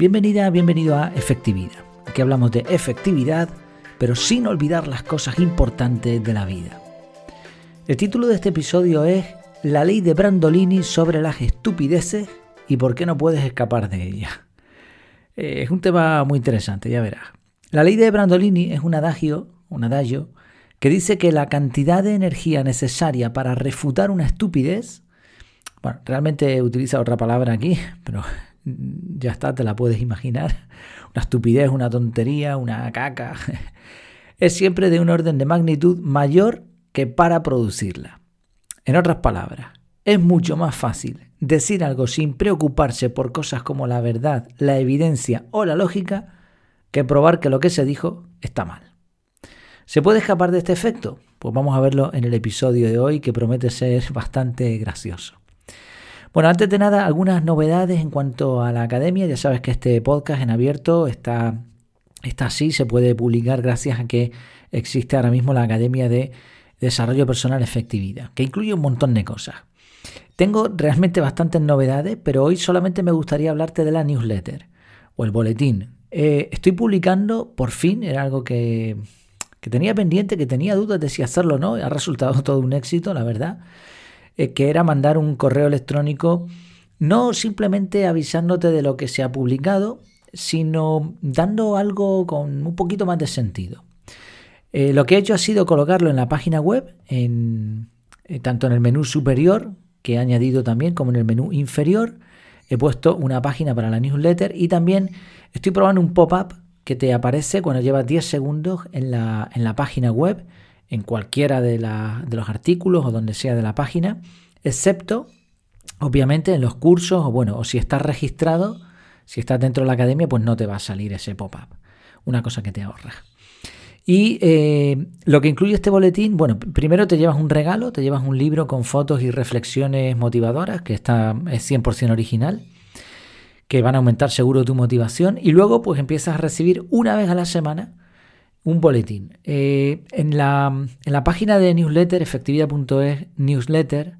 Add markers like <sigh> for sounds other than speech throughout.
Bienvenida, bienvenido a Efectividad. Aquí hablamos de efectividad, pero sin olvidar las cosas importantes de la vida. El título de este episodio es La ley de Brandolini sobre las estupideces y por qué no puedes escapar de ella. Eh, es un tema muy interesante, ya verás. La ley de Brandolini es un adagio, un adagio, que dice que la cantidad de energía necesaria para refutar una estupidez, bueno, realmente utiliza otra palabra aquí, pero ya está, te la puedes imaginar. <laughs> Una estupidez, una tontería, una caca. <laughs> Es siempre de un orden de magnitud mayor que para producirla. En otras palabras, es mucho más fácil decir algo sin preocuparse por cosas como la verdad, la evidencia o la lógica que probar que lo que se dijo está mal. ¿Se puede escapar de este efecto? Pues vamos a verlo en el episodio de hoy que promete ser <laughs> bastante gracioso. Bueno, antes de nada, algunas novedades en cuanto a la academia. Ya sabes que este podcast en abierto está, está así, se puede publicar gracias a que existe ahora mismo la Academia de Desarrollo Personal Efectividad, que incluye un montón de cosas. Tengo realmente bastantes novedades, pero hoy solamente me gustaría hablarte de la newsletter o el boletín. Eh, estoy publicando, por fin, era algo que, que tenía pendiente, que tenía dudas de si hacerlo o no, ha resultado <laughs> todo un éxito, la verdad. Eh, que era mandar un correo electrónico no simplemente avisándote de lo que se ha publicado, sino dando algo con un poquito más de sentido. Eh, lo que he hecho ha sido colocarlo en la página web, en, eh, tanto en el menú superior, que he añadido también, como en el menú inferior. He puesto una página para la newsletter y también estoy probando un pop-up que te aparece cuando llevas 10 segundos en la, en la página web en cualquiera de, los artículos o donde sea de la página, excepto, obviamente, en los cursos o bueno, o si estás registrado, si estás dentro de la academia, pues no te va a salir ese pop-up. Una cosa que te ahorra. Y eh, lo que incluye este boletín, bueno, primero te llevas un regalo, te llevas un libro con fotos y reflexiones motivadoras, que está, es 100% original, que van a aumentar seguro tu motivación. Y luego pues empiezas a recibir una vez a la semana un boletín. Eh, en, la, en, la, página de newsletter, efectividad.es, newsletter,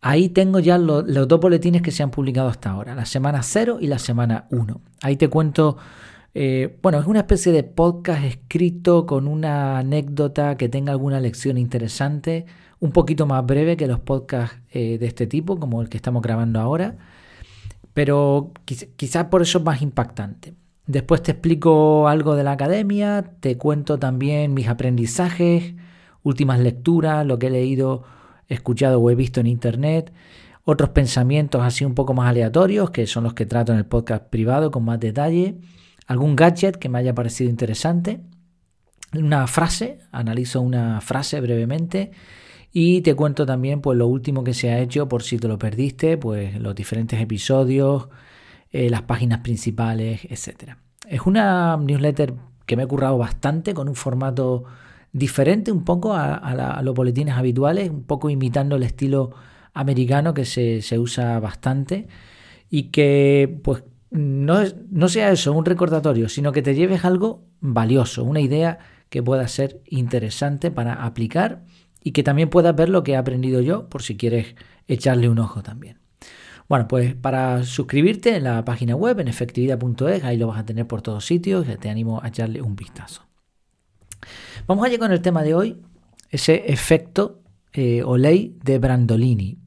ahí tengo ya los dos boletines que se han publicado hasta ahora, la semana 0 y la semana 1. Ahí te cuento, eh, bueno, es una especie de podcast escrito con una anécdota que tenga alguna lección interesante, un poquito más breve que los podcasts eh, de este tipo, como el que estamos grabando ahora, pero quizás por eso es más impactante. Después te explico algo de la academia, te cuento también mis aprendizajes, últimas lecturas, lo que he leído, escuchado o he visto en internet, otros pensamientos así un poco más aleatorios, que son los que trato en el podcast privado con más detalle, algún gadget que me haya parecido interesante, una frase, analizo una frase brevemente y te cuento también pues lo último que se ha hecho por si te lo perdiste, pues los diferentes episodios, eh, las páginas principales, etc. Es una newsletter que me he currado bastante con un formato diferente un poco a, los boletines habituales, un poco imitando el estilo americano que se, usa bastante y que pues no, no sea eso, un recordatorio, sino que te lleves algo valioso, una idea que pueda ser interesante para aplicar y que también puedas ver lo que he aprendido yo por si quieres echarle un ojo también. Bueno, pues para suscribirte en la página web, en efectividad.es, ahí lo vas a tener por todos sitios, te animo a echarle un vistazo. Vamos allá con el tema de hoy, ese efecto eh, o ley de Brandolini.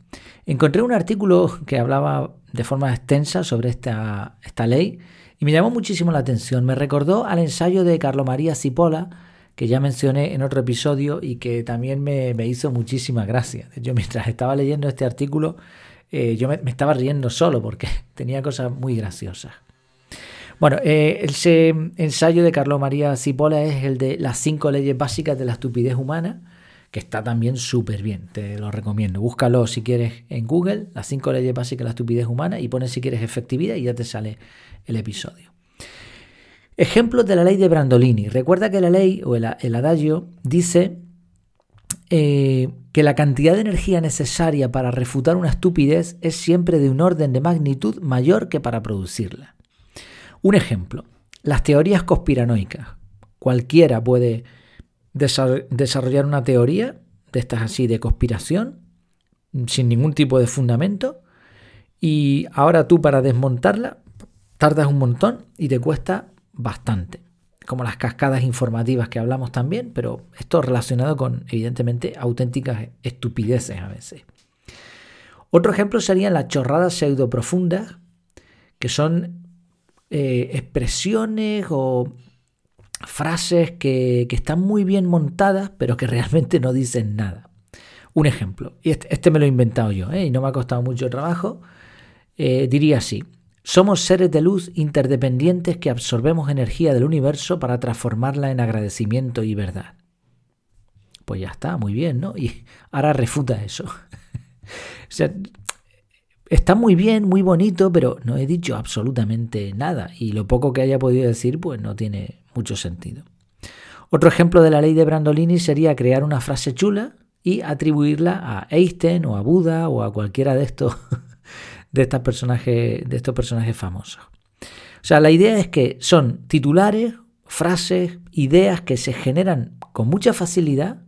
Encontré un artículo que hablaba de forma extensa sobre esta, esta ley y me llamó muchísimo la atención. Me recordó al ensayo de Carlo María Cipolla, que ya mencioné en otro episodio y que también me, me hizo muchísima gracia. Yo mientras estaba leyendo este artículo eh, yo me, estaba riendo solo porque <laughs> tenía cosas muy graciosas. Bueno, eh, ese ensayo de Carlos María Cipolla es el de las cinco leyes básicas de la estupidez humana, que está también súper bien, te lo recomiendo. Búscalo si quieres en Google, las cinco leyes básicas de la estupidez humana, y pones si quieres efectividad y ya te sale el episodio. Ejemplos de la ley de Brandolini. Recuerda que la ley o el, adagio dice eh, que la cantidad de energía necesaria para refutar una estupidez es siempre de un orden de magnitud mayor que para producirla. Un ejemplo, las teorías conspiranoicas. Cualquiera puede desarrollar una teoría de estas así de conspiración sin ningún tipo de fundamento y ahora tú para desmontarla tardas un montón y te cuesta bastante. Como las cascadas informativas que hablamos también, pero esto relacionado con, evidentemente, auténticas estupideces a veces. Otro ejemplo serían las chorradas pseudo profundas, que son eh, expresiones o frases que, están muy bien montadas, pero que realmente no dicen nada. Un ejemplo, y este, este me lo he inventado yo, ¿eh? y no me ha costado mucho trabajo, eh, diría así, somos seres de luz interdependientes que absorbemos energía del universo para transformarla en agradecimiento y verdad. Pues ya está, muy bien, ¿no? Y ahora refuta eso. <laughs> o sea, está muy bien, muy bonito, pero no he dicho absolutamente nada. Y lo poco que haya podido decir, pues no tiene mucho sentido. Otro ejemplo de la ley de Brandolini sería crear una frase chula y atribuirla a Einstein o a Buda o a cualquiera de estos, <laughs> de, personajes, de estos personajes famosos. O sea, la idea es que son titulares, frases, ideas que se generan con mucha facilidad,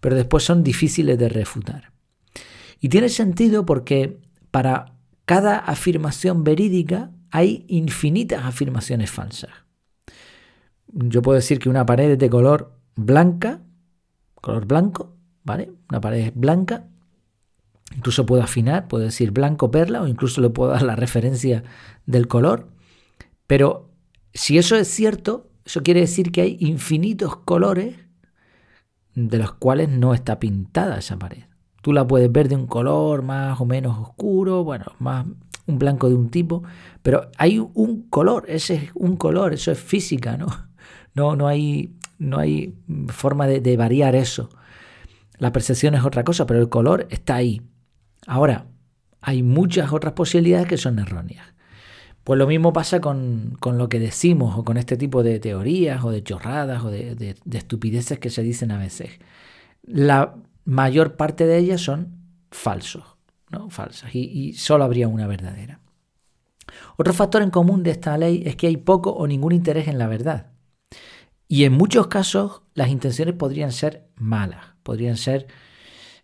pero después son difíciles de refutar. Y tiene sentido porque para cada afirmación verídica hay infinitas afirmaciones falsas yo puedo decir que una pared es de color blanca, color blanco, ¿vale? Una pared blanca. Incluso puedo afinar, puedo decir blanco perla o incluso le puedo dar la referencia del color. Pero si eso es cierto, eso quiere decir que hay infinitos colores de los cuales no está pintada esa pared. Tú la puedes ver de un color más o menos oscuro, bueno, más un blanco de un tipo, pero hay un color, ese es un color, eso es física, ¿no? No, no, hay, no hay forma de, variar eso. La percepción es otra cosa, pero el color está ahí. Ahora, hay muchas otras posibilidades que son erróneas. Pues lo mismo pasa con, lo que decimos o con este tipo de teorías o de chorradas o de, estupideces que se dicen a veces. La mayor parte de ellas son falsos, ¿no? falsas, y, y solo habría una verdadera. Otro factor en común de esta ley es que hay poco o ningún interés en la verdad. Y en muchos casos las intenciones podrían ser malas, podrían ser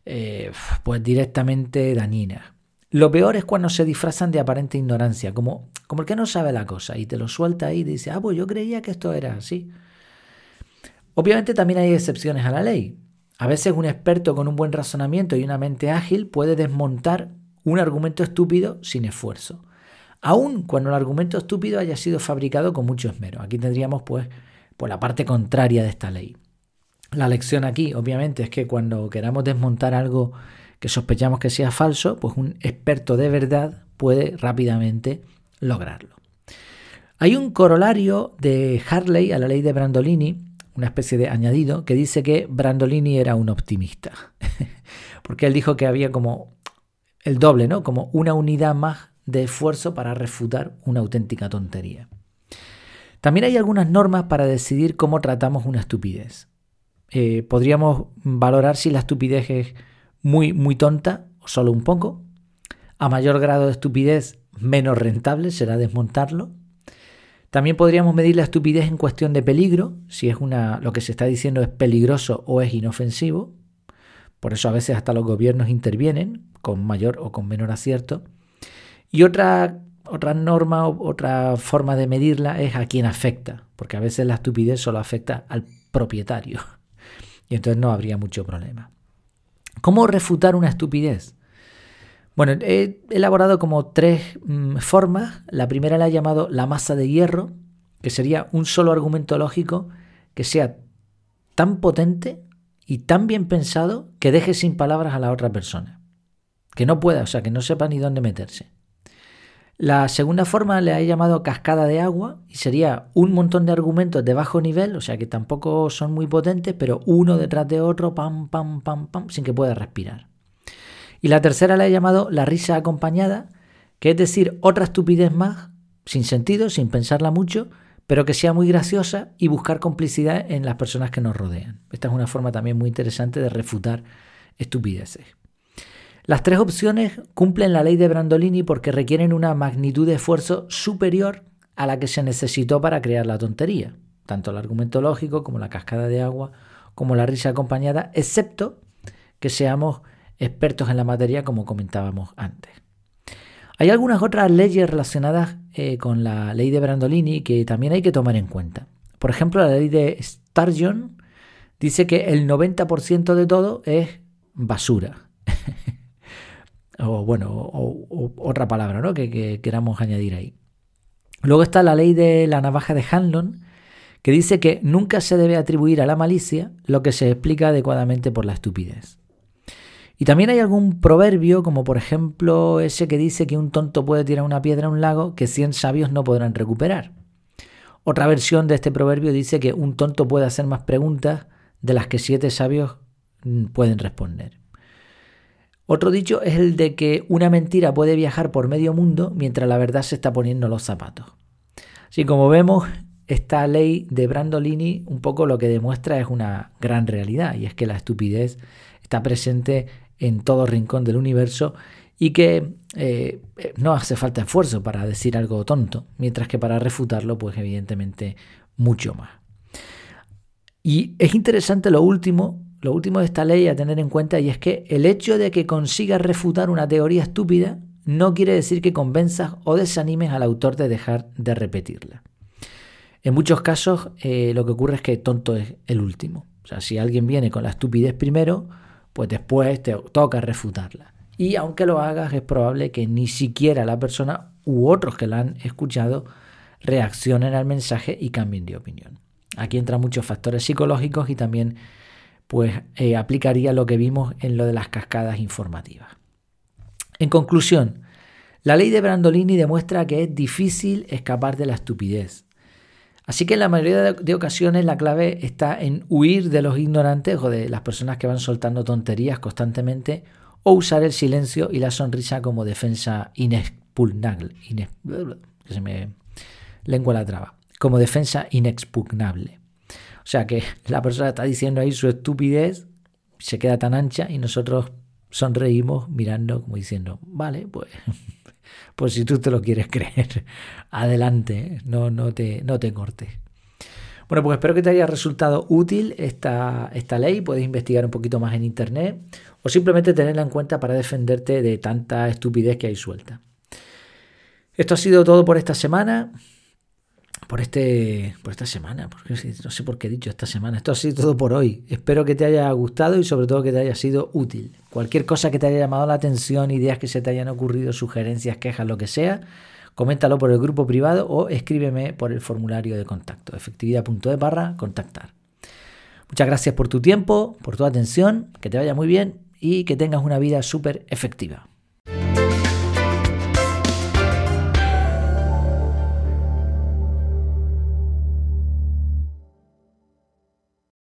eh, pues directamente dañinas. Lo peor es cuando se disfrazan de aparente ignorancia, como, como el que no sabe la cosa y te lo suelta ahí y dice, ah, pues yo creía que esto era así. Obviamente también hay excepciones a la ley. A veces un experto con un buen razonamiento y una mente ágil puede desmontar un argumento estúpido sin esfuerzo, aun cuando el argumento estúpido haya sido fabricado con mucho esmero. Aquí tendríamos pues por la parte contraria de esta ley. La lección aquí, obviamente, es que cuando queramos desmontar algo que sospechamos que sea falso, pues un experto de verdad puede rápidamente lograrlo. Hay un corolario de Harley a la ley de Brandolini, una especie de añadido, que dice que Brandolini era un optimista. <laughs> Porque él dijo que había como el doble, ¿no? Como una unidad más de esfuerzo para refutar una auténtica tontería. También hay algunas normas para decidir cómo tratamos una estupidez. Eh, podríamos valorar si la estupidez es muy, muy tonta o solo un poco. A mayor grado de estupidez, menos rentable será desmontarlo. También podríamos medir la estupidez en cuestión de peligro, si es una, lo que se está diciendo es peligroso o es inofensivo. Por eso a veces hasta los gobiernos intervienen, con mayor o con menor acierto. Y otra otra norma otra forma de medirla es a quién afecta, porque a veces la estupidez solo afecta al propietario y entonces no habría mucho problema. ¿Cómo refutar una estupidez? Bueno, he elaborado como tres mm, formas. La primera la he llamado la masa de hierro, que sería un solo argumento lógico que sea tan potente y tan bien pensado que deje sin palabras a la otra persona. Que no pueda, o sea, que no sepa ni dónde meterse. La segunda forma le he llamado cascada de agua y sería un montón de argumentos de bajo nivel, o sea que tampoco son muy potentes, pero uno detrás de otro, pam, pam, pam, pam, sin que pueda respirar. Y la tercera le he llamado la risa acompañada, que es decir, otra estupidez más, sin sentido, sin pensarla mucho, pero que sea muy graciosa y buscar complicidad en las personas que nos rodean. Esta es una forma también muy interesante de refutar estupideces. Las tres opciones cumplen la ley de Brandolini porque requieren una magnitud de esfuerzo superior a la que se necesitó para crear la tontería, tanto el argumento lógico como la cascada de agua, como la risa acompañada, excepto que seamos expertos en la materia como comentábamos antes. Hay algunas otras leyes relacionadas eh, con la ley de Brandolini que también hay que tomar en cuenta. Por ejemplo, la ley de Sturgeon dice que el 90% de todo es basura. <laughs> o bueno, o, otra palabra ¿no? que, que queramos añadir ahí. Luego está la ley de la navaja de Hanlon, que dice que nunca se debe atribuir a la malicia lo que se explica adecuadamente por la estupidez. Y también hay algún proverbio, como por ejemplo ese que dice que un tonto puede tirar una piedra a un lago que 100 sabios no podrán recuperar. Otra versión de este proverbio dice que un tonto puede hacer más preguntas de las que siete sabios mm, pueden responder. Otro dicho es el de que una mentira puede viajar por medio mundo mientras la verdad se está poniendo los zapatos. Así como vemos, esta ley de Brandolini un poco lo que demuestra es una gran realidad y es que la estupidez está presente en todo rincón del universo y que eh, no hace falta esfuerzo para decir algo tonto, mientras que para refutarlo, pues evidentemente mucho más. Y es interesante lo último, lo último de esta ley a tener en cuenta y es que el hecho de que consigas refutar una teoría estúpida no quiere decir que convenzas o desanimes al autor de dejar de repetirla. En muchos casos eh, lo que ocurre es que tonto es el último. O sea, si alguien viene con la estupidez primero, pues después te toca refutarla. Y aunque lo hagas, es probable que ni siquiera la persona u otros que la han escuchado reaccionen al mensaje y cambien de opinión. Aquí entran muchos factores psicológicos y también pues eh, aplicaría lo que vimos en lo de las cascadas informativas. En conclusión, la ley de Brandolini demuestra que es difícil escapar de la estupidez. Así que en la mayoría de ocasiones la clave está en huir de los ignorantes o de las personas que van soltando tonterías constantemente o usar el silencio y la sonrisa como defensa inexpugnable. se me lengua la traba. Como defensa inexpugnable. O sea que la persona está diciendo ahí su estupidez, se queda tan ancha y nosotros sonreímos mirando como diciendo, vale, pues <laughs> pues si tú te lo quieres creer, <laughs> adelante, no, no, te, no te cortes. Bueno, pues espero que te haya resultado útil esta, esta ley. Puedes investigar un poquito más en internet o simplemente tenerla en cuenta para defenderte de tanta estupidez que hay suelta. Esto ha sido todo por esta semana por, este, por esta semana, porque no sé por qué he dicho esta semana. Esto ha sido todo por hoy. Espero que te haya gustado y sobre todo que te haya sido útil. Cualquier cosa que te haya llamado la atención, ideas que se te hayan ocurrido, sugerencias, quejas, lo que sea, coméntalo por el grupo privado o escríbeme por el formulario de contacto, efectividad.de barra contactar. Muchas gracias por tu tiempo, por tu atención, que te vaya muy bien y que tengas una vida súper efectiva.